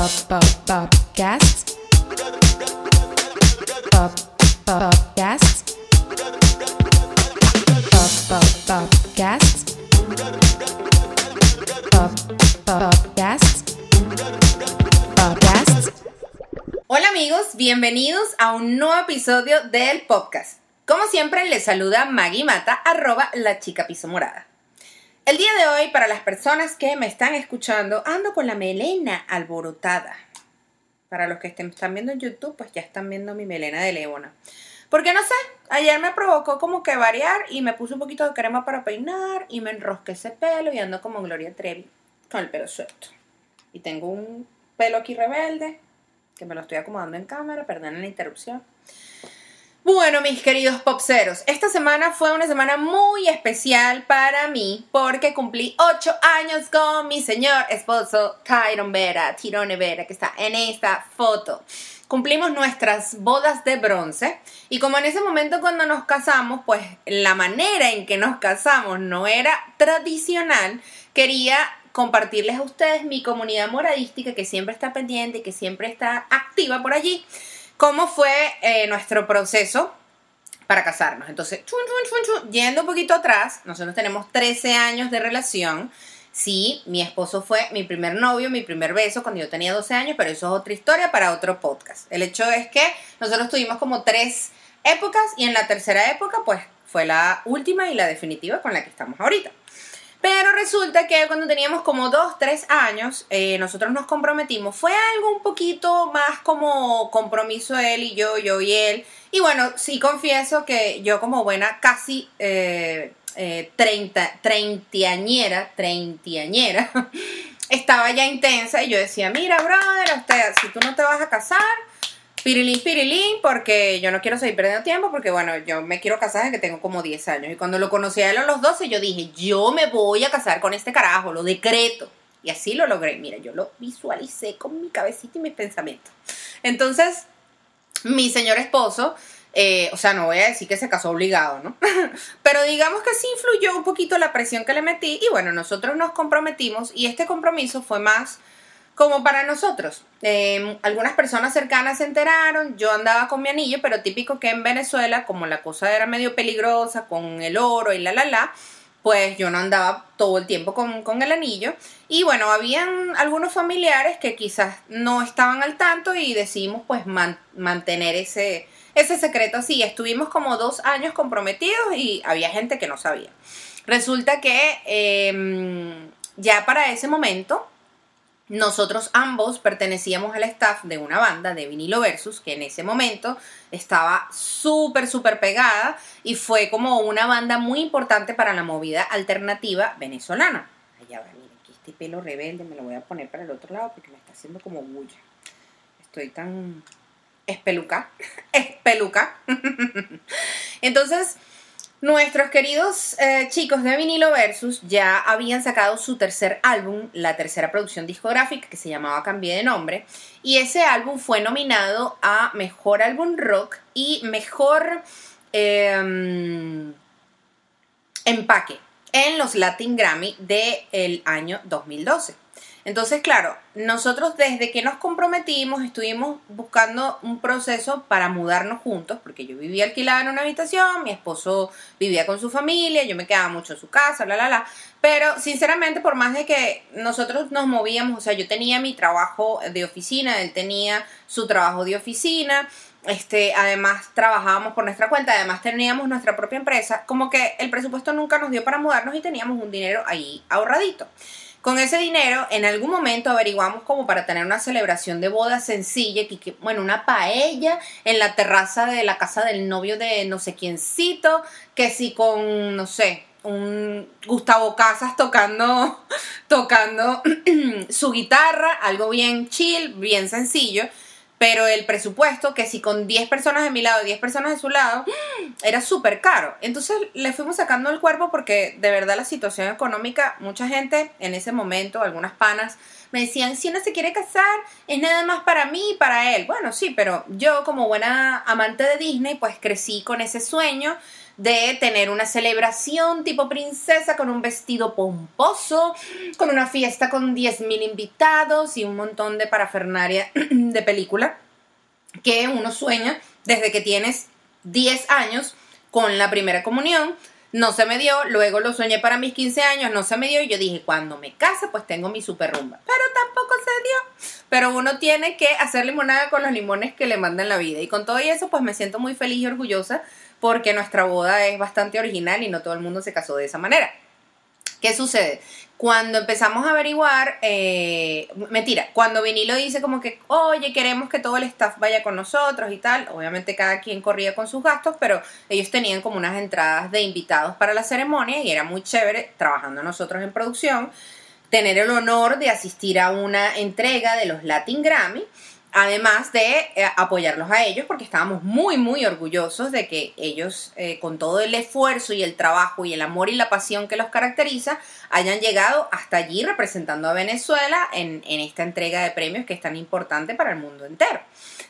Pop Pop Popcast. Pop Pop Popcast. Pop Pop Popcast. Pop Pop Popcast. Popcast. Hola amigos, bienvenidos a un nuevo episodio del podcast. Como siempre, les saluda Maggie Mata, arroba la chica piso morada. El día de hoy, para las personas que me están escuchando, ando con la melena alborotada. Para los que estén, están viendo en YouTube, pues ya están viendo mi melena de leona. Porque no sé, ayer me provocó como que variar y me puse un poquito de crema para peinar y me enrosqué ese pelo y ando como Gloria Trevi con el pelo suelto. Y tengo un pelo aquí rebelde que me lo estoy acomodando en cámara, perdonen la interrupción. Bueno, mis queridos popseros, esta semana fue una semana muy especial para mí porque cumplí 8 años con mi señor esposo Tyron Vera, Tirone Vera, que está en esta foto. Cumplimos nuestras bodas de bronce y como en ese momento cuando nos casamos, pues la manera en que nos casamos no era tradicional, quería compartirles a ustedes mi comunidad moradística que siempre está pendiente y que siempre está activa por allí cómo fue eh, nuestro proceso para casarnos. Entonces, chun, chun, chun, yendo un poquito atrás, nosotros tenemos 13 años de relación. Sí, mi esposo fue mi primer novio, mi primer beso cuando yo tenía 12 años, pero eso es otra historia para otro podcast. El hecho es que nosotros tuvimos como tres épocas y en la tercera época pues fue la última y la definitiva con la que estamos ahorita. Pero resulta que cuando teníamos como dos, tres años, eh, nosotros nos comprometimos. Fue algo un poquito más como compromiso él y yo, yo y él. Y bueno, sí confieso que yo como buena casi eh, eh, treinta, treintañera, treintañera, estaba ya intensa y yo decía, mira, brother, usted, si tú no te vas a casar, Pirilín, pirilín, porque yo no quiero seguir perdiendo tiempo, porque bueno, yo me quiero casar desde que tengo como 10 años. Y cuando lo conocí a él a los 12, yo dije, yo me voy a casar con este carajo, lo decreto. Y así lo logré. Mira, yo lo visualicé con mi cabecita y mis pensamientos. Entonces, mi señor esposo, eh, o sea, no voy a decir que se casó obligado, ¿no? Pero digamos que sí influyó un poquito la presión que le metí. Y bueno, nosotros nos comprometimos y este compromiso fue más como para nosotros. Eh, algunas personas cercanas se enteraron, yo andaba con mi anillo, pero típico que en Venezuela, como la cosa era medio peligrosa, con el oro y la la la, pues yo no andaba todo el tiempo con, el anillo. Y bueno, habían algunos familiares que quizás no estaban al tanto y decidimos pues mantener ese, ese secreto así. Estuvimos como dos años comprometidos y había gente que no sabía. Resulta que em, ya para ese momento nosotros ambos pertenecíamos al staff de una banda de vinilo versus que en ese momento estaba súper, súper pegada y fue como una banda muy importante para la movida alternativa venezolana. Allá va, miren, aquí este pelo rebelde me lo voy a poner para el otro lado porque me está haciendo como bulla. Estoy tan espeluca, espeluca. Entonces, Nuestros queridos eh, chicos de Vinilo Versus ya habían sacado su tercer álbum, la tercera producción discográfica que se llamaba Cambié de Nombre, y ese álbum fue nominado a Mejor Álbum Rock y Mejor em, Empaque en los Latin Grammy del año 2012. Entonces, claro, nosotros desde que nos comprometimos estuvimos buscando un proceso para mudarnos juntos, porque yo vivía alquilada en una habitación, mi esposo vivía con su familia, yo me quedaba mucho en su casa, bla, bla, bla. Pero sinceramente, por más de que nosotros nos movíamos, o sea, yo tenía mi trabajo de oficina, él tenía su trabajo de oficina, este, además trabajábamos por nuestra cuenta, además teníamos nuestra propia empresa, como que el presupuesto nunca nos dio para mudarnos y teníamos un dinero ahí ahorradito. Con ese dinero, en algún momento averiguamos como para tener una celebración de boda sencilla, que, bueno, una paella en la terraza de la casa del novio de no sé quiéncito, que si con, no sé, un Gustavo Casas tocando, tocando su guitarra, algo bien chill, bien sencillo pero el presupuesto, que si con 10 personas de mi lado y 10 personas de su lado, era súper caro. Entonces le fuimos sacando el cuerpo porque de verdad la situación económica, mucha gente en ese momento, algunas panas, me decían, si uno se quiere casar, es nada más para mí y para él. Bueno, sí, pero yo como buena amante de Disney, pues crecí con ese sueño. De tener una celebración tipo princesa con un vestido pomposo, con una fiesta con 10.000 invitados y un montón de parafernaria de película que uno sueña desde que tienes 10 años con la primera comunión. No se me dio, luego lo soñé para mis 15 años, no se me dio y yo dije, cuando me case pues tengo mi super rumba. Pero tampoco se dio. Pero uno tiene que hacer limonada con los limones que le mandan la vida. Y con todo eso pues me siento muy feliz y orgullosa porque nuestra boda es bastante original y no todo el mundo se casó de esa manera. ¿Qué sucede? Cuando empezamos a averiguar, eh, mentira, cuando Vinilo dice como que, oye, queremos que todo el staff vaya con nosotros y tal, obviamente cada quien corría con sus gastos, pero ellos tenían como unas entradas de invitados para la ceremonia y era muy chévere trabajando nosotros en producción, tener el honor de asistir a una entrega de los Latin Grammy además de eh, apoyarlos a ellos porque estábamos muy muy orgullosos de que ellos eh, con todo el esfuerzo y el trabajo y el amor y la pasión que los caracteriza hayan llegado hasta allí representando a Venezuela en, en esta entrega de premios que es tan importante para el mundo entero.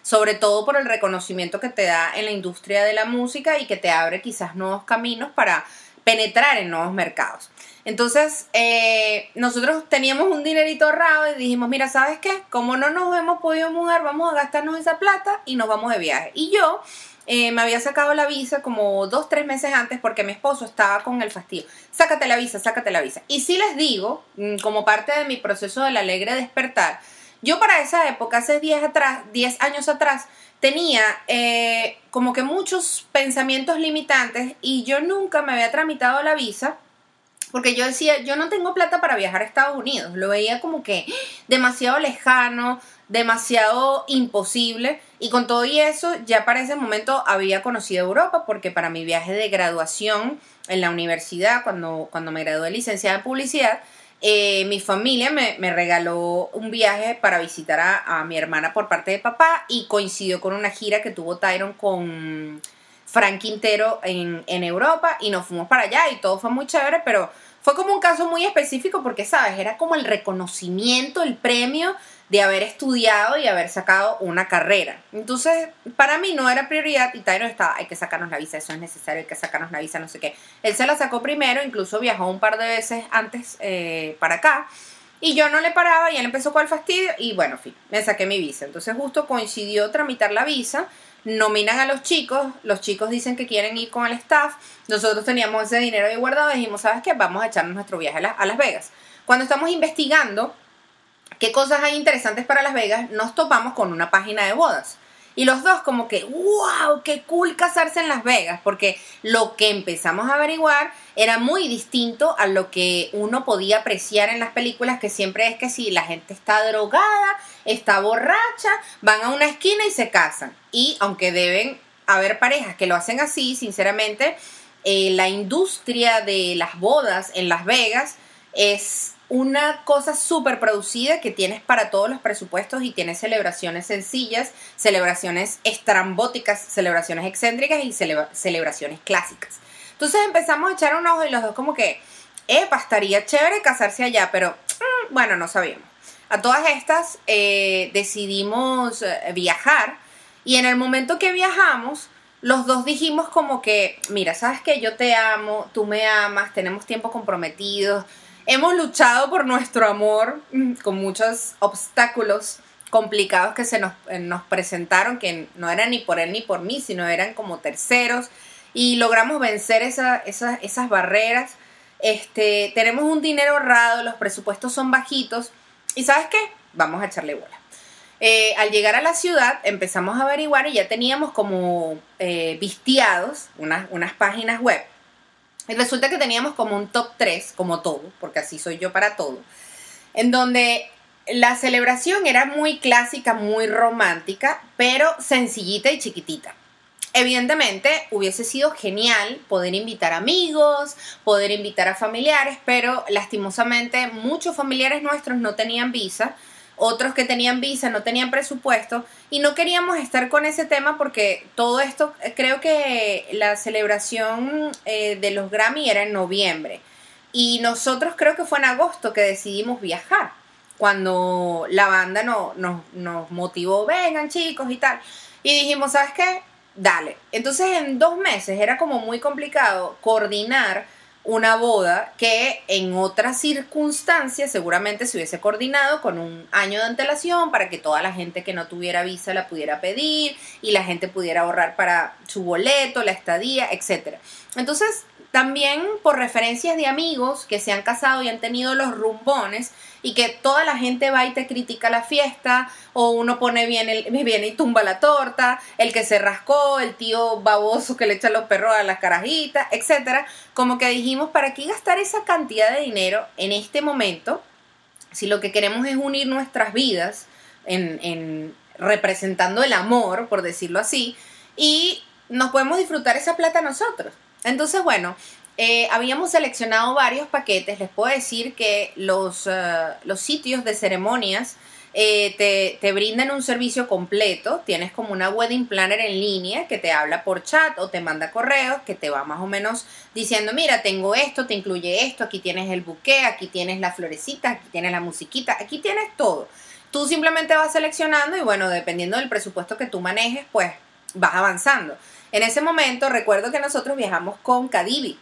Sobre todo por el reconocimiento que te da en la industria de la música y que te abre quizás nuevos caminos para penetrar en nuevos mercados. Entonces, eh, nosotros teníamos un dinerito ahorrado y dijimos, mira, ¿sabes qué? Como no nos hemos podido mudar, vamos a gastarnos esa plata y nos vamos de viaje. Y yo eh, me había sacado la visa como dos, tres meses antes porque mi esposo estaba con el fastidio. Sácate la visa, sácate la visa. Y sí les digo, mm, como parte de mi proceso del alegre despertar, yo para esa época, hace 10 atrás, 10 años atrás, tenía eh, como que muchos pensamientos limitantes y yo nunca me había tramitado la visa porque yo decía, yo no tengo plata para viajar a Estados Unidos. Lo veía como que demasiado lejano, demasiado imposible. Y con todo y eso, ya para ese momento había conocido Europa, porque para mi viaje de graduación en la universidad, cuando, cuando me gradué de licenciada en publicidad, eh, mi familia me, regaló un viaje para visitar a, mi hermana por parte de papá y coincidió con una gira que tuvo Tyron con Frank Quintero en, en Europa y nos fuimos para allá y todo fue muy chévere, pero fue como un caso muy específico porque, ¿sabes? Era como el reconocimiento, el premio de haber estudiado y haber sacado una carrera. Entonces, para mí no era prioridad y Tyron estaba, hay que sacarnos la visa, eso es necesario, hay que sacarnos la visa, no sé qué. Él se la sacó primero, incluso viajó un par de veces antes eh, para acá. Y yo no le paraba y él empezó con el fastidio y bueno, fin, me saqué mi visa. Entonces justo coincidió tramitar la visa, nominan a los chicos, los chicos dicen que quieren ir con el staff, nosotros teníamos ese dinero ahí guardado dijimos, ¿sabes qué? Vamos a echarnos nuestro viaje a Las Vegas. Cuando estamos investigando qué cosas hay interesantes para Las Vegas, nos topamos con una página de bodas. Y los dos como que, wow, qué cool casarse en Las Vegas, porque lo que empezamos a averiguar era muy distinto a lo que uno podía apreciar en las películas, que siempre es que si la gente está drogada, está borracha, van a una esquina y se casan. Y aunque deben haber parejas que lo hacen así, sinceramente, eh, la industria de las bodas en Las Vegas es una cosa súper producida que tienes para todos los presupuestos y tienes celebraciones sencillas, celebraciones estrambóticas, celebraciones excéntricas y celebraciones clásicas. Entonces empezamos a echar un ojo y los dos como que, epa, estaría chévere casarse allá, pero mm, bueno, no sabíamos. A todas estas eh, decidimos eh, viajar y en el momento que viajamos, los dos dijimos como que, mira, sabes que yo te amo, tú me amas, tenemos tiempo comprometidos, hemos luchado por nuestro amor mm, con muchos obstáculos complicados que se nos, eh, nos, presentaron, que no eran ni por él ni por mí, sino eran como terceros, y logramos vencer esas barreras. Este, tenemos un dinero ahorrado, los presupuestos son bajitos, y ¿sabes qué? Vamos a echarle bola. Eh, al llegar a la ciudad empezamos a averiguar y ya teníamos como eh, vistiados unas, unas páginas web y resulta que teníamos como un top 3, como todo, porque así soy yo para todo, en donde la celebración era muy clásica, muy romántica, pero sencillita y chiquitita. Evidentemente hubiese sido genial poder invitar amigos, poder invitar a familiares, pero lastimosamente muchos familiares nuestros no tenían visa otros que tenían visa no tenían presupuesto y no queríamos estar con ese tema porque todo esto, eh, creo que la celebración eh, de los Grammy era en noviembre y nosotros creo que fue en agosto que decidimos viajar, cuando la banda no, nos motivó, vengan chicos y tal. Y dijimos, ¿sabes qué? dale. Entonces en dos meses era como muy complicado coordinar una boda que en otras circunstancias seguramente se hubiese coordinado con un año de antelación para que toda la gente que no tuviera visa la pudiera pedir y la gente pudiera ahorrar para su boleto, la estadía, etc. Entonces, también por referencias de amigos que se han casado y han tenido los rumbones y que toda la gente va y te critica la fiesta o uno pone bien el, viene y tumba la torta, el que se rascó, el tío baboso que le echa los perros a las carajitas, etcétera, como que dijimos, ¿para qué gastar esa cantidad de dinero en este momento si lo que queremos es unir nuestras vidas en, en representando el amor, por decirlo así, y nos podemos disfrutar esa plata nosotros? Entonces, bueno, eh, habíamos seleccionado varios paquetes. Les puedo decir que los, eh, los sitios de ceremonias eh, te, te, brindan un servicio completo. Tienes como una wedding planner en línea que te habla por chat o te manda correos que te va más o menos diciendo, mira, tengo esto, te incluye esto, aquí tienes el buque, aquí tienes la florecita, aquí tienes la musiquita, aquí tienes todo. Tú simplemente vas seleccionando y bueno, dependiendo del presupuesto que tú manejes, pues vas avanzando. En ese momento recuerdo que nosotros viajamos con Cadivi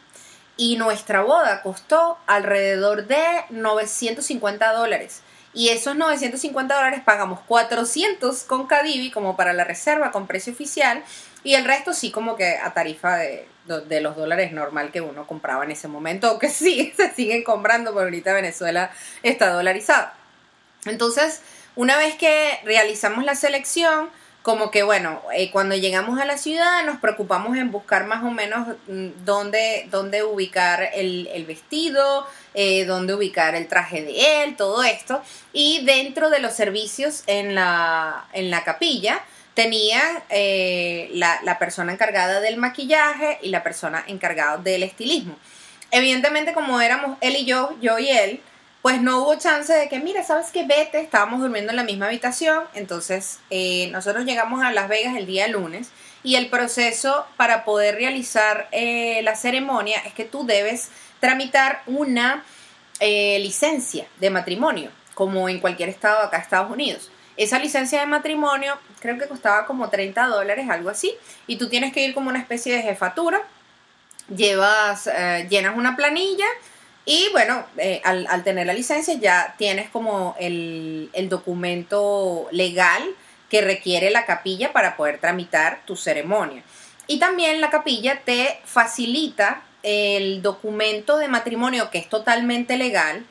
y nuestra boda costó alrededor de 950 dólares. Y esos 950 dólares pagamos 400 con Cadivi como para la reserva con precio oficial y el resto sí como que a tarifa de, de los dólares normal que uno compraba en ese momento o que sí se siguen comprando porque ahorita Venezuela está dolarizada. Entonces, una vez que realizamos la selección, como que bueno, eh, cuando llegamos a la ciudad nos preocupamos en buscar más o menos mm, dónde, dónde ubicar el, vestido, eh, dónde ubicar el traje de él, todo esto. Y dentro de los servicios en la, en la capilla tenía eh, la, la persona encargada del maquillaje y la persona encargada del estilismo. Evidentemente como éramos él y yo, yo y él, pues no hubo chance de que, mira, ¿sabes qué? Vete, estábamos durmiendo en la misma habitación, entonces eh, nosotros llegamos a Las Vegas el día lunes y el proceso para poder realizar eh, la ceremonia es que tú debes tramitar una eh, licencia de matrimonio, como en cualquier estado acá, Estados Unidos. Esa licencia de matrimonio creo que costaba como 30 dólares, algo así, y tú tienes que ir como una especie de jefatura, llevas, llenas una planilla, y bueno, eh, al, tener la licencia ya tienes como el, documento legal que requiere la capilla para poder tramitar tu ceremonia. Y también la capilla te facilita el documento de matrimonio que es totalmente legal,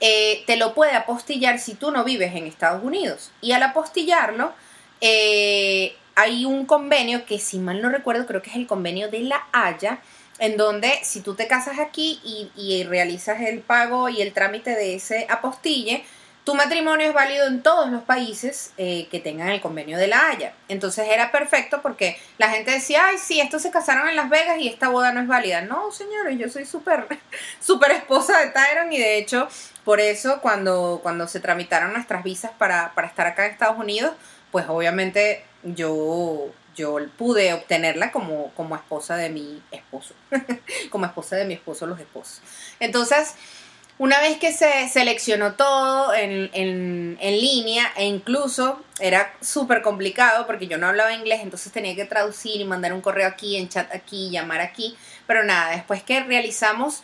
eh, te lo puede apostillar si tú no vives en Estados Unidos. Y al apostillarlo, eh, hay un convenio que si mal no recuerdo creo que es el convenio de la Haya, en donde si tú te casas aquí y, realizas el pago y el trámite de ese apostille, tu matrimonio es válido en todos los países eh, que tengan el convenio de la Haya. Entonces era perfecto porque la gente decía, ay, sí, estos se casaron en Las Vegas y esta boda no es válida. No, señores, yo soy súper, súper esposa de Tyron y de hecho, por eso cuando, cuando se tramitaron nuestras visas para, para estar acá en Estados Unidos, pues obviamente yo yo pude obtenerla como, como esposa de mi esposo, como esposa de mi esposo, los esposos. Entonces, una vez que se seleccionó todo en, en, en línea, e incluso era súper complicado porque yo no hablaba inglés, entonces tenía que traducir y mandar un correo aquí, en chat aquí, llamar aquí, pero nada, después que realizamos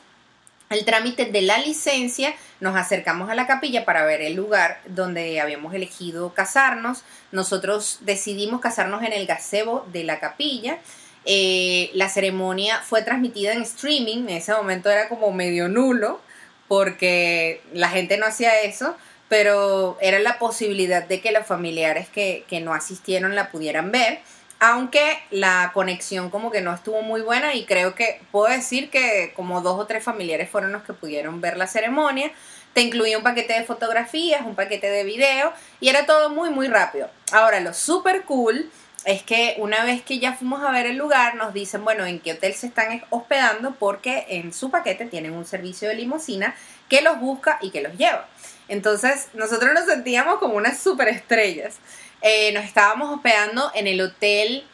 el trámite de la licencia, nos acercamos a la capilla para ver el lugar donde habíamos elegido casarnos. Nosotros decidimos casarnos en el gazebo de la capilla. Eh, la ceremonia fue transmitida en streaming, en ese momento era como medio nulo, porque la gente no hacía eso, pero era la posibilidad de que los familiares que, que no asistieron la pudieran ver aunque la conexión como que no estuvo muy buena y creo que puedo decir que como dos o tres familiares fueron los que pudieron ver la ceremonia. Te incluía un paquete de fotografías, un paquete de video y era todo muy muy rápido. Ahora, lo super cool es que una vez que ya fuimos a ver el lugar, nos dicen, bueno, en qué hotel se están hospedando porque en su paquete tienen un servicio de limusina que los busca y que los lleva. Entonces, nosotros nos sentíamos como unas super estrellas. Eh, nos estábamos hospedando en el Hotel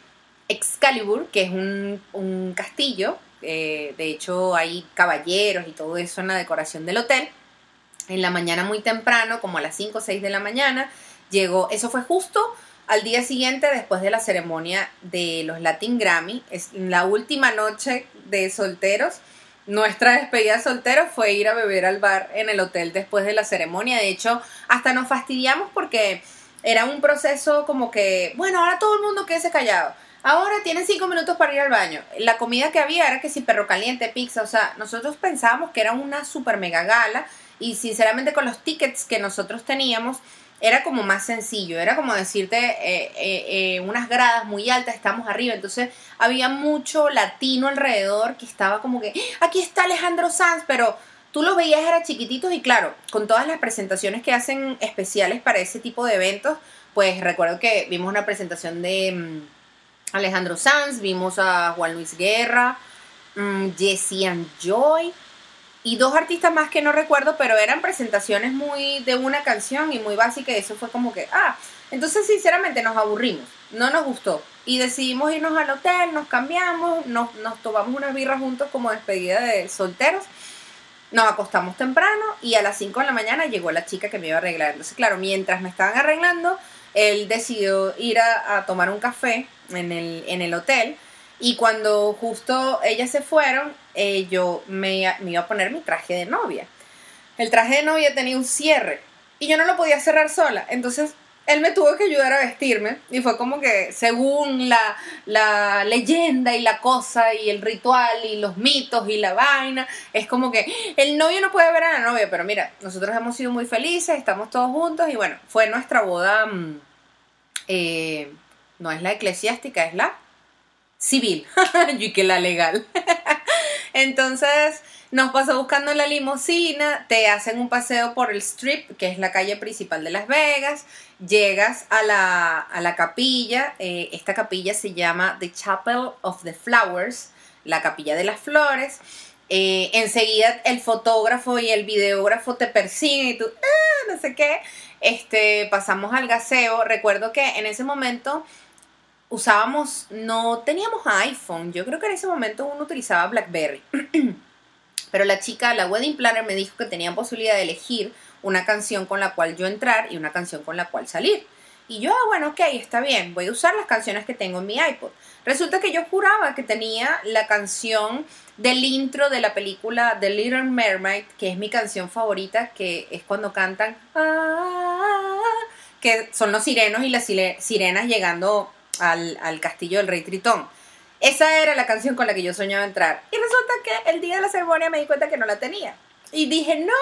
Excalibur, que es un, castillo. Eh, de hecho, hay caballeros y todo eso en la decoración del hotel. En la mañana muy temprano, como a las 5 o 6 de la mañana, llegó, eso fue justo al día siguiente, después de la ceremonia de los Latin Grammy, es la última noche de solteros, nuestra despedida de solteros fue ir a beber al bar en el hotel después de la ceremonia. De hecho, hasta nos fastidiamos porque era un proceso como que, bueno, ahora todo el mundo quede callado. Ahora tienen cinco minutos para ir al baño. La comida que había era que si perro caliente, pizza, o sea, nosotros pensábamos que era una super mega gala y sinceramente con los tickets que nosotros teníamos era como más sencillo, era como decirte eh, eh, eh, unas gradas muy altas, estamos arriba, entonces había mucho latino alrededor que estaba como que, aquí está Alejandro Sanz, pero tú lo veías, era chiquititos y claro, con todas las presentaciones que hacen especiales para ese tipo de eventos, pues recuerdo que vimos una presentación de mm, Alejandro Sanz, vimos a Juan Luis Guerra, um, Jesse and Joy, y dos artistas más que no recuerdo, pero eran presentaciones muy de una canción y muy básicas. Y eso fue como que, ah, entonces sinceramente nos aburrimos, no nos gustó. Y decidimos irnos al hotel, nos cambiamos, nos, nos tomamos unas birras juntos como despedida de solteros. Nos acostamos temprano y a las 5 de la mañana llegó la chica que me iba a arreglar. Entonces, claro, mientras me estaban arreglando, él decidió ir a, tomar un café en el, en el hotel y cuando justo ellas se fueron, eh, yo me, me, iba a poner mi traje de novia. El traje de novia tenía un cierre y yo no lo podía cerrar sola. Entonces él me tuvo que ayudar a vestirme y fue como que según la, la, leyenda y la cosa y el ritual y los mitos y la vaina, es como que el novio no puede ver a la novia, pero mira, nosotros hemos sido muy felices, estamos todos juntos y bueno, fue nuestra boda, mm, eh, no es la eclesiástica, es la civil y que la legal. Entonces nos pasó buscando la limusina, te hacen un paseo por el Strip, que es la calle principal de Las Vegas, llegas a la, a la capilla, eh, esta capilla se llama The Chapel of the Flowers, la capilla de las flores. Eh, enseguida el fotógrafo y el videógrafo te persiguen y tú, ah, no sé qué. Este, pasamos al gaseo. Recuerdo que en ese momento usábamos, no teníamos iPhone, yo creo que en ese momento uno utilizaba BlackBerry. Pero la chica, la wedding planner, me dijo que tenía posibilidad de elegir una canción con la cual yo entrar y una canción con la cual salir. Y yo, ah, bueno, ok, está bien, voy a usar las canciones que tengo en mi iPod. Resulta que yo juraba que tenía la canción del intro de la película The Little Mermaid, que es mi canción favorita, que es cuando cantan, ah", que son los sirenos y las sirenas llegando al, castillo del rey Tritón. Esa era la canción con la que yo soñaba entrar. Y resulta que el día de la ceremonia me di cuenta que no la tenía. Y dije, no,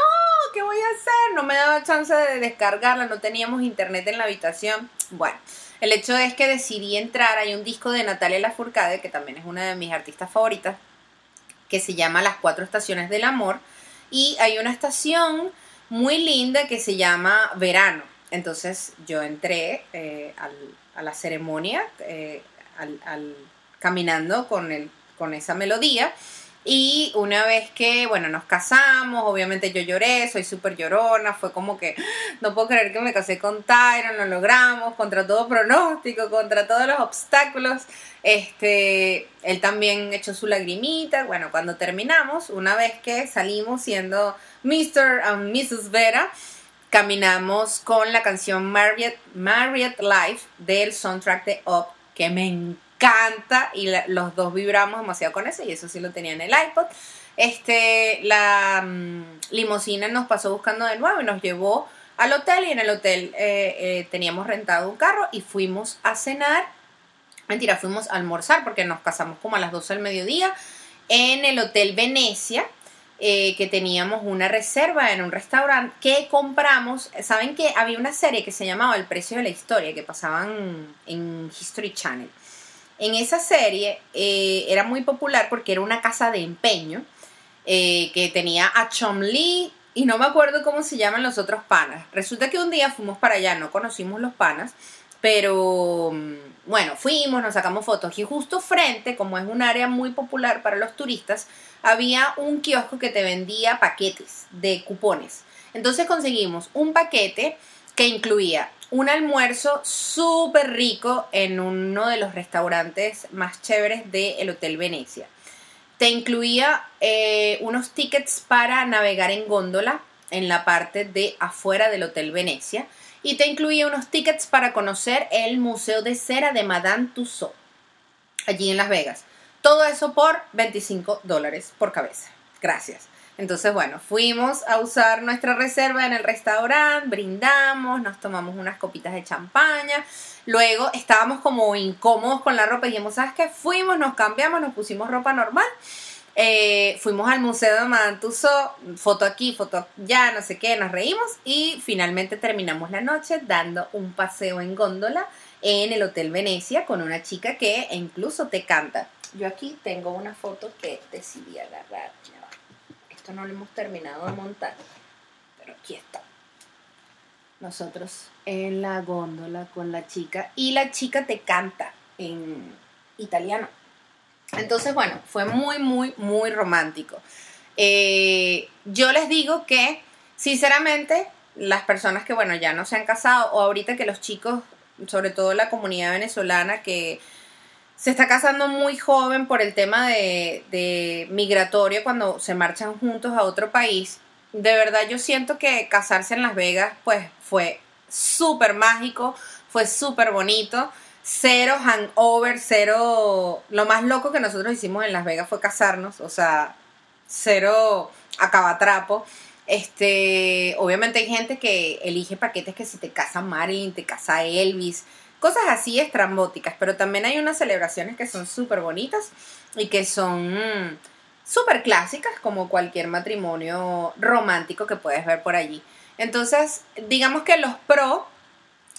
¿qué voy a hacer? No me daba chance de descargarla, no teníamos internet en la habitación. Bueno, el hecho es que decidí entrar. Hay un disco de Natalia Lafourcade, que también es una de mis artistas favoritas, que se llama Las Cuatro Estaciones del Amor. Y hay una estación muy linda que se llama Verano. Entonces yo entré eh, al, a la ceremonia, eh, al, caminando con, el, con esa melodía. Y una vez que, bueno, nos casamos, obviamente yo lloré, soy súper llorona, fue como que no puedo creer que me casé con Tyron, lo logramos, contra todo pronóstico, contra todos los obstáculos. Este, él también echó su lagrimita. Bueno, cuando terminamos, una vez que salimos siendo Mr. and Mrs. Vera, caminamos con la canción Marriott, Marriott Life del soundtrack de Up, que me encanta y los dos vibramos demasiado con eso y eso sí lo tenía en el iPod. Este, la mm, limusina nos pasó buscando de nuevo y nos llevó al hotel y en el hotel eh, eh, teníamos rentado un carro y fuimos a cenar. Mentira, fuimos a almorzar porque nos casamos como a las 12 del mediodía en el Hotel Venecia eh, que teníamos una reserva en un restaurante que compramos. Saben que había una serie que se llamaba El precio de la historia que pasaban en History Channel. En esa serie eh, era muy popular porque era una casa de empeño eh, que tenía a Chom Lee y no me acuerdo cómo se llaman los otros panas. Resulta que un día fuimos para allá, no conocimos los panas, pero mm, bueno, fuimos, nos sacamos fotos y justo frente, como es un área muy popular para los turistas, había un kiosco que te vendía paquetes de cupones. Entonces conseguimos un paquete que incluía un almuerzo súper rico en uno de los restaurantes más chéveres del Hotel Venecia. Te incluía eh, unos tickets para navegar en góndola en la parte de afuera del Hotel Venecia y te incluía unos tickets para conocer el Museo de Cera de Madame Tussauds, allí en Las Vegas. Todo eso por 25 dólares por cabeza. Gracias. Entonces, bueno, fuimos a usar nuestra reserva en el restaurante, brindamos, nos tomamos unas copitas de champaña. Luego estábamos como incómodos con la ropa y dijimos, ¿sabes qué? Fuimos, nos cambiamos, nos pusimos ropa normal. Eh, fuimos al Museo de Madame foto aquí, foto allá, no sé qué, nos reímos y finalmente terminamos la noche dando un paseo en góndola en el Hotel Venecia con una chica que incluso te canta. Yo aquí tengo una foto que decidí agarrar. Ya. Esto no lo hemos terminado de montar, pero aquí está. Nosotros en la góndola con la chica y la chica te canta en italiano. Entonces, bueno, fue muy, muy, muy romántico. Eh, yo les digo que, sinceramente, las personas que, bueno, ya no se han casado o ahorita que los chicos, sobre todo la comunidad venezolana, que se está casando muy joven por el tema de, migratorio cuando se marchan juntos a otro país, de verdad yo siento que casarse en Las Vegas, pues fue súper mágico, fue súper bonito cero hangover, cero... Lo más loco que nosotros hicimos en Las Vegas fue casarnos, o sea, cero acabatrapo. Este, obviamente hay gente que elige paquetes que si te casa Marilyn, te casa Elvis, cosas así estrambóticas, pero también hay unas celebraciones que son súper bonitas y que son mm, súper clásicas como cualquier matrimonio romántico que puedes ver por allí. Entonces, digamos que los pro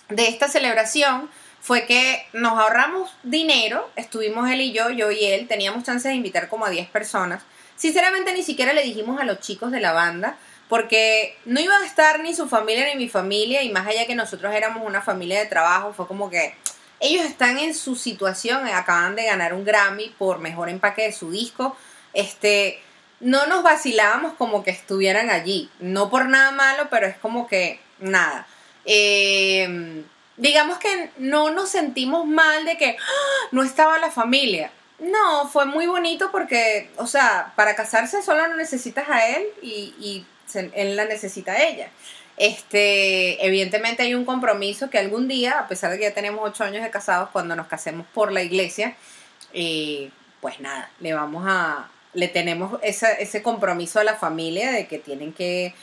de esta celebración fue que nos ahorramos dinero, estuvimos él y yo, yo y él, teníamos chance de invitar como a 10 personas. Sinceramente ni siquiera le dijimos a los chicos de la banda, porque no iba a estar ni su familia ni mi familia, y más allá que nosotros éramos una familia de trabajo, fue como que ellos están en su situación, acaban de ganar un Grammy por mejor empaque de su disco, este, no nos vacilábamos como que estuvieran allí, no por nada malo, pero es como que nada. Eh, digamos que no nos sentimos mal de que ¡ah! no estaba la familia. No, fue muy bonito porque, o sea, para casarse solo no necesitas a él y, él la necesita a ella. Este, evidentemente hay un compromiso que algún día, a pesar de que ya tenemos ocho años de casados, cuando nos casemos por la iglesia, eh, pues nada, le vamos a, le tenemos ese compromiso a la familia de que tienen que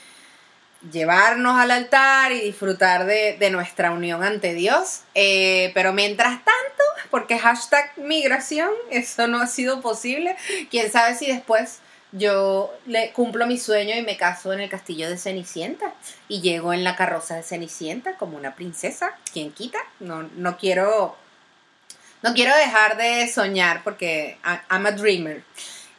llevarnos al altar y disfrutar de, nuestra unión ante Dios. Eh, pero mientras tanto, porque hashtag migración, eso no ha sido posible, quién sabe si después yo le cumplo mi sueño y me caso en el castillo de Cenicienta y llego en la carroza de Cenicienta como una princesa, ¿quién quita? No, no quiero no quiero dejar de soñar porque I'm a dreamer.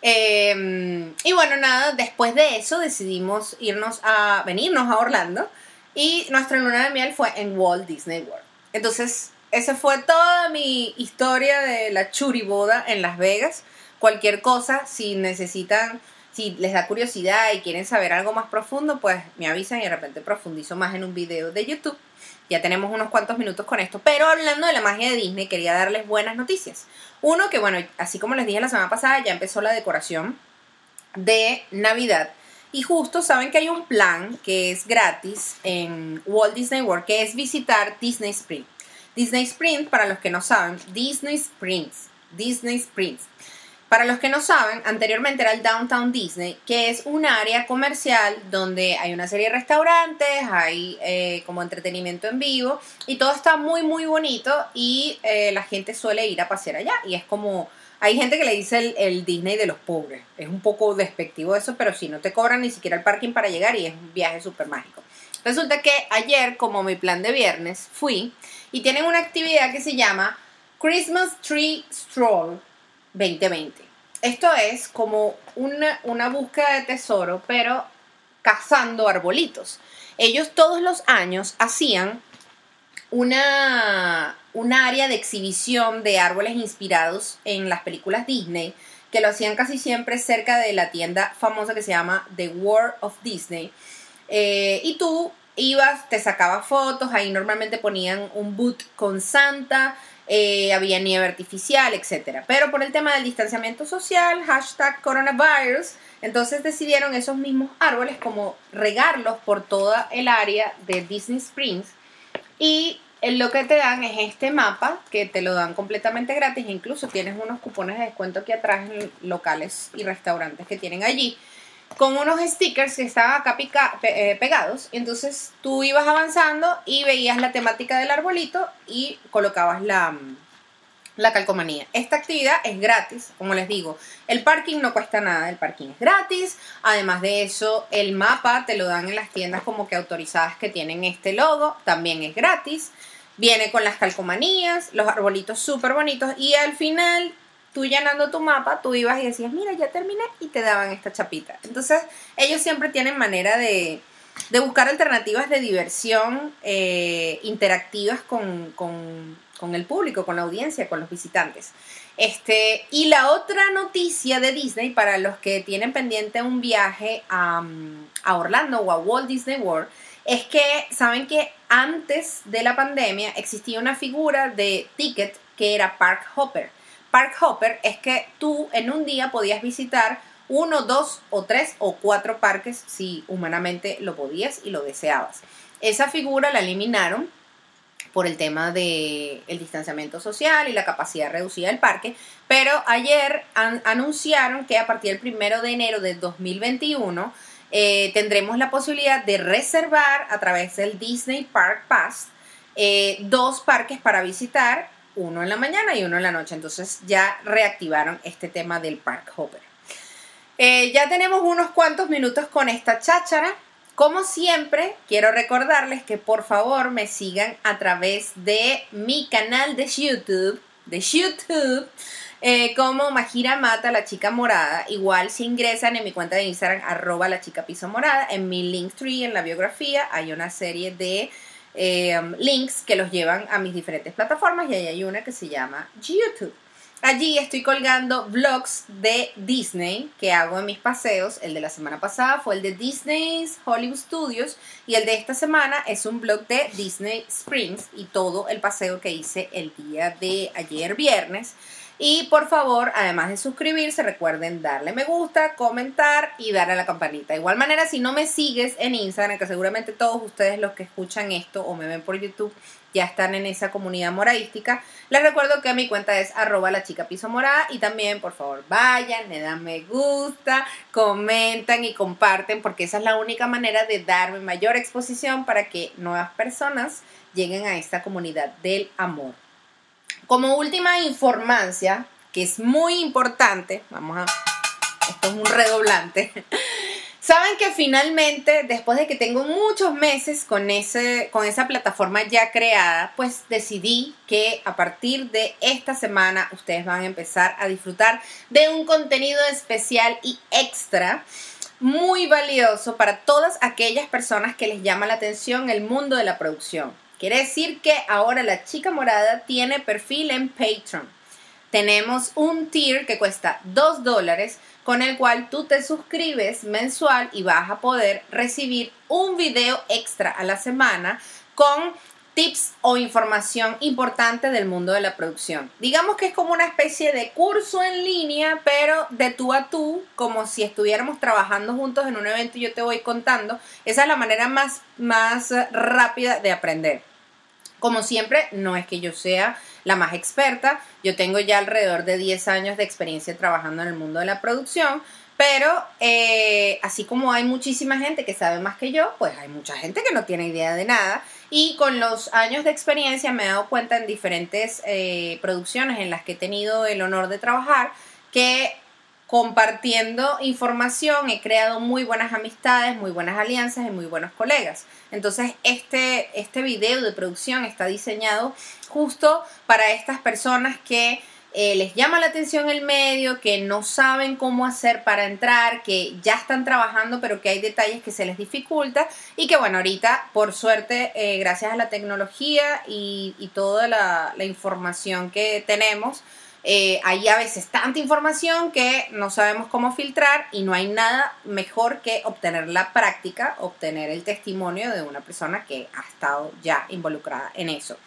Em, y bueno, nada, después de eso decidimos irnos a venirnos a Orlando y nuestra luna de miel fue en Walt Disney World. Entonces, esa fue toda mi historia de la churiboda en Las Vegas. Cualquier cosa, si necesitan, si les da curiosidad y quieren saber algo más profundo, pues me avisan y de repente profundizo más en un video de YouTube. Ya tenemos unos cuantos minutos con esto. Pero hablando de la magia de Disney, quería darles buenas noticias. Uno, que bueno, así como les dije la semana pasada, ya empezó la decoración de Navidad. Y justo saben que hay un plan que es gratis en Walt Disney World, que es visitar Disney Springs. Disney Springs, para los que no saben, Disney Springs, Disney Springs para los que no saben, anteriormente era el Downtown Disney, que es un área comercial donde hay una serie de restaurantes, hay eh, como entretenimiento en vivo y todo está muy muy bonito y eh, la gente suele ir a pasear allá y es como... Hay gente que le dice el, el, Disney de los pobres. Es un poco despectivo eso, pero si no te cobran ni siquiera el parking para llegar y es un viaje súper mágico. Resulta que ayer, como mi plan de viernes, fui y tienen una actividad que se llama Christmas Tree Stroll 2020. Esto es como una, una búsqueda de tesoro, pero cazando arbolitos. Ellos todos los años hacían una, un área de exhibición de árboles inspirados en las películas Disney, que lo hacían casi siempre cerca de la tienda famosa que se llama The World of Disney. Eh, y tú ibas, te sacabas fotos, ahí normalmente ponían un boot con Santa, eh, había nieve artificial, etc. Pero por el tema del distanciamiento social, hashtag coronavirus, entonces decidieron esos mismos árboles como regarlos por toda el área de Disney Springs Y lo que te dan es este mapa que te lo dan completamente gratis. Incluso tienes unos cupones de descuento aquí atrás en locales y restaurantes que tienen allí con unos stickers que estaban acá pica- eh, pegados. Entonces tú ibas avanzando y veías la temática del arbolito y colocabas la, mm, la calcomanía. Esta actividad es gratis, como les digo. El parking no cuesta nada, el parking es gratis. Además de eso, el mapa te lo dan en las tiendas como que autorizadas que tienen este logo, también es gratis. Viene con las calcomanías, los arbolitos súper bonitos y al final tú llenando tu mapa, tú ibas y decías, mira, ya terminé y te daban esta chapita. Entonces, ellos siempre tienen manera de, de buscar alternativas de diversión eh, interactivas con, con- con el público, con la audiencia, con los visitantes. Este, y la otra noticia de Disney para los que tienen pendiente un viaje a, a Orlando o a Walt Disney World es que saben que antes de la pandemia existía una figura de ticket que era Park Hopper. Park Hopper es que tú en un día podías visitar uno, dos o tres o cuatro parques si humanamente lo podías y lo deseabas. Esa figura la eliminaron por el tema del el distanciamiento social y la capacidad reducida del parque, pero ayer an- anunciaron que a partir del primero de enero de 2021 eh, tendremos la posibilidad de reservar a través del Disney Park Pass eh, dos parques para visitar, uno en la mañana y uno en la noche. Entonces ya reactivaron este tema del Park Hopper. Eh, ya tenemos unos cuantos minutos con esta cháchara. Como siempre, quiero recordarles que por favor me sigan a través de mi canal de YouTube, de YouTube, eh, como Majira Mata, la chica morada. Igual si ingresan en mi cuenta de Instagram, arroba la chica piso morada, en mi Linktree, en la biografía, hay una serie de eh, links que los llevan a mis diferentes plataformas y ahí hay una que se llama YouTube. Allí estoy colgando vlogs de Disney que hago en mis paseos. El de la semana pasada fue el de Disney's Hollywood Studios y el de esta semana es un vlog de Disney Springs y todo el paseo que hice el día de ayer viernes. Y por favor, además de suscribirse, recuerden darle me gusta, comentar y darle a la campanita. De igual manera, si no me sigues en Instagram, que seguramente todos ustedes los que escuchan esto o me ven por YouTube ya están en esa comunidad moradística, les recuerdo que mi cuenta es arroba la chica piso morada y también por favor vayan, le dan me gusta, comentan y comparten porque esa es la única manera de darme mayor exposición para que nuevas personas lleguen a esta comunidad del amor. Como última informancia, que es muy importante, vamos a, esto es un redoblante, Saben que finalmente, después de que tengo muchos meses con, ese, con esa plataforma ya creada, pues decidí que a partir de esta semana ustedes van a empezar a disfrutar de un contenido especial y extra muy valioso para todas aquellas personas que les llama la atención el mundo de la producción. Quiere decir que ahora la chica morada tiene perfil en Patreon. Tenemos un tier que cuesta 2 dólares con el cual tú te suscribes mensual y vas a poder recibir un video extra a la semana con tips o información importante del mundo de la producción. Digamos que es como una especie de curso en línea, pero de tú a tú, como si estuviéramos trabajando juntos en un evento y yo te voy contando. Esa es la manera más, más rápida de aprender. Como siempre, no es que yo sea la más experta, yo tengo ya alrededor de 10 años de experiencia trabajando en el mundo de la producción, pero eh, así como hay muchísima gente que sabe más que yo, pues hay mucha gente que no tiene idea de nada. Y con los años de experiencia me he dado cuenta en diferentes eh, producciones en las que he tenido el honor de trabajar que compartiendo información he creado muy buenas amistades, muy buenas alianzas y muy buenos colegas. Entonces este, este video de producción está diseñado justo para estas personas que eh, les llama la atención el medio, que no saben cómo hacer para entrar, que ya están trabajando pero que hay detalles que se les dificulta y que bueno, ahorita por suerte, eh, gracias a la tecnología y, y toda la, la información que tenemos, eh, hay a veces tanta información que no sabemos cómo filtrar y no hay nada mejor que obtener la práctica, obtener el testimonio de una persona que ha estado ya involucrada en eso.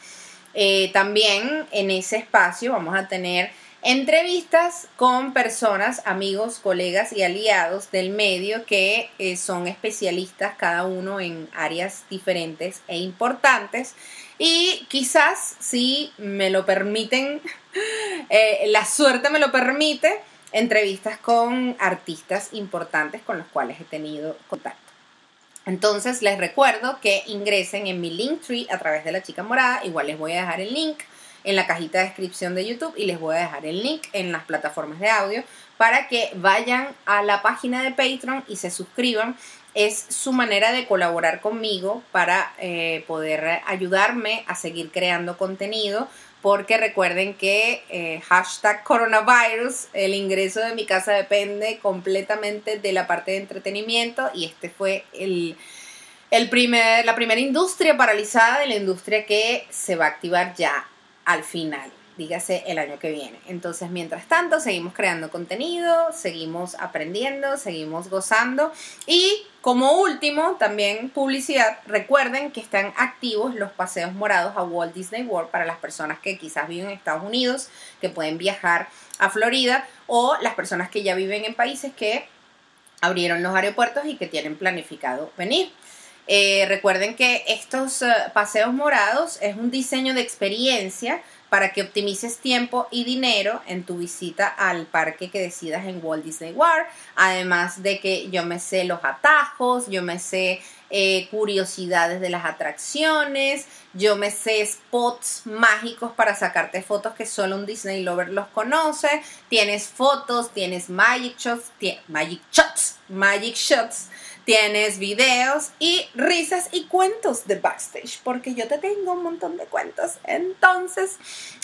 Eh, también en ese espacio vamos a tener entrevistas con personas, amigos, colegas y aliados del medio que eh, son especialistas cada uno en áreas diferentes e importantes Y quizás, si me lo permiten, eh, la suerte me lo permite, entrevistas con artistas importantes con los cuales he tenido contacto. Entonces les recuerdo que ingresen en mi Linktree a través de la chica morada. Igual les voy a dejar el link en la cajita de descripción de YouTube y les voy a dejar el link en las plataformas de audio para que vayan a la página de Patreon y se suscriban. Es su manera de colaborar conmigo para eh, poder ayudarme a seguir creando contenido porque recuerden que eh, hashtag coronavirus, el ingreso de mi casa depende completamente de la parte de entretenimiento y este fue el, el primer, la primera industria paralizada de la industria que se va a activar ya al final dígase el año que viene. Entonces, mientras tanto, seguimos creando contenido, seguimos aprendiendo, seguimos gozando y como último, también publicidad, recuerden que están activos los paseos morados a Walt Disney World para las personas que quizás viven en Estados Unidos, que pueden viajar a Florida o las personas que ya viven en países que abrieron los aeropuertos y que tienen planificado venir. Eh, recuerden que estos eh, paseos morados es un diseño de experiencia para que optimices tiempo y dinero en tu visita al parque que decidas en Walt Disney World. Además de que yo me sé los atajos, yo me sé eh, curiosidades de las atracciones, yo me sé spots mágicos para sacarte fotos que solo un Disney Lover los conoce. Tienes fotos, tienes magic shots, magic shots, magic shots tienes videos y risas y cuentos de backstage, porque yo te tengo un montón de cuentos. Entonces,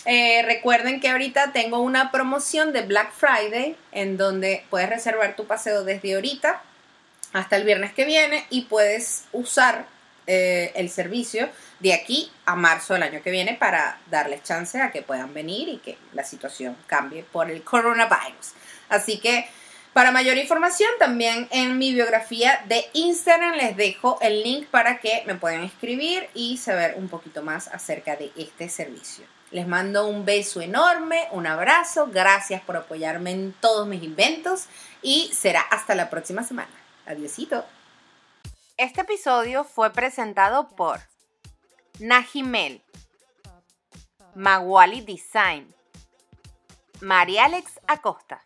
eh, recuerden que ahorita tengo una promoción de Black Friday en donde puedes reservar tu paseo desde ahorita hasta el viernes que viene y puedes usar eh, el servicio de aquí a marzo del año que viene para darles chance a que puedan venir y que la situación cambie por el coronavirus. Así que para mayor información, también en mi biografía de Instagram les dejo el link para que me puedan escribir y saber un poquito más acerca de este servicio. Les mando un beso enorme, un abrazo, gracias por apoyarme en todos mis inventos y será hasta la próxima semana. Adiósito. Este episodio fue presentado por Najimel, Maguali Design, María Alex Acosta.